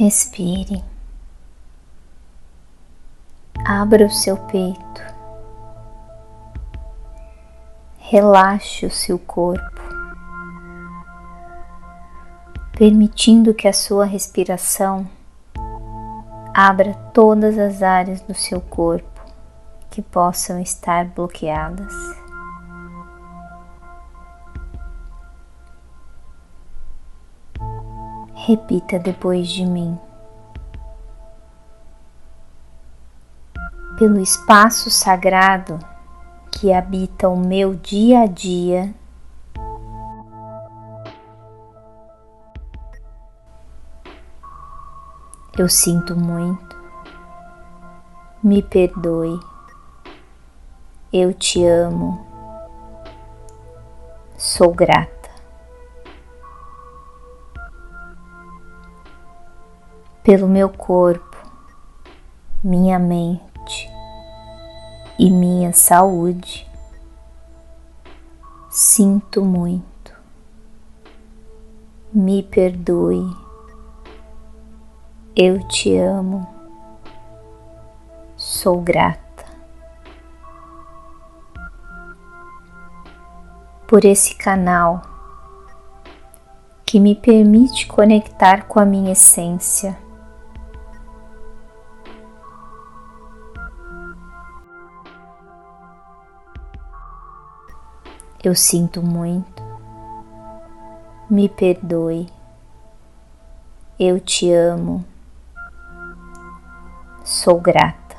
Respire. Abra o seu peito. Relaxe o seu corpo, permitindo que a sua respiração abra todas as áreas do seu corpo que possam estar bloqueadas. Repita depois de mim. Pelo espaço sagrado que habita o meu dia a dia, eu sinto muito, me perdoe, eu te amo, sou grata. Pelo meu corpo, minha mente e minha saúde. Sinto muito, me perdoe, eu te amo, sou grata. Por esse canal que me permite conectar com a minha essência Eu sinto muito. Me perdoe. Eu te amo. Sou grata.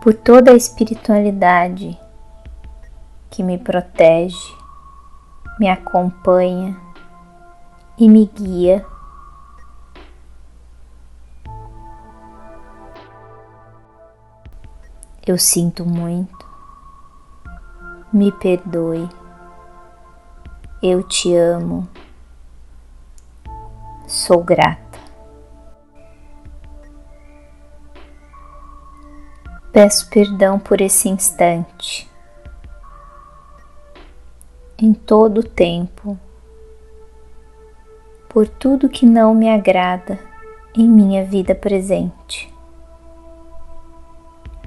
Por toda a espiritualidade que me protege, me acompanha e me guia. Eu sinto muito. Me perdoe. Eu te amo. Sou grata. Peço perdão por esse instante. Em todo o tempo, por tudo que não me agrada em minha vida presente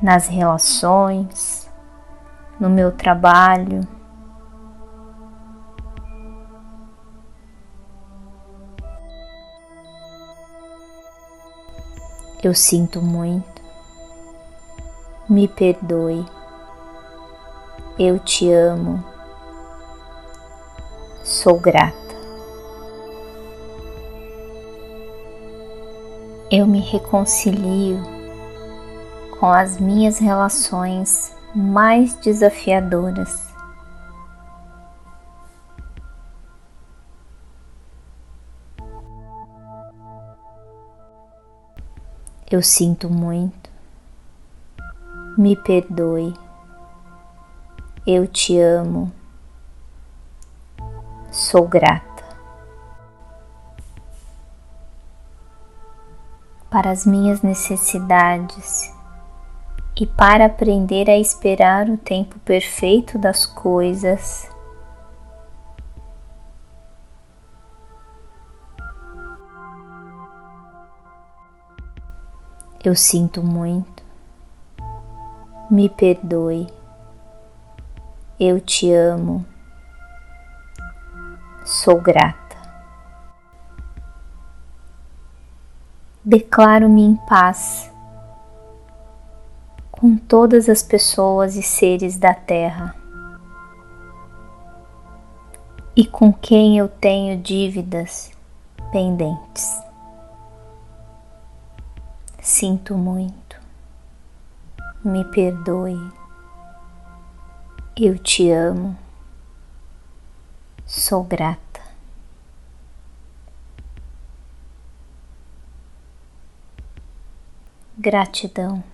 nas relações, no meu trabalho. Eu sinto muito, me perdoe, eu te amo, sou grata. Eu me reconcilio com as minhas relações mais desafiadoras. Eu sinto muito, me perdoe, eu te amo, sou grata. Para as minhas necessidades e para aprender a esperar o tempo perfeito das coisas. Eu sinto muito, me perdoe, eu te amo, sou grata. Declaro-me em paz com todas as pessoas e seres da Terra e com quem eu tenho dívidas pendentes. Sinto muito, me perdoe, eu te amo, sou grata. Gratidão.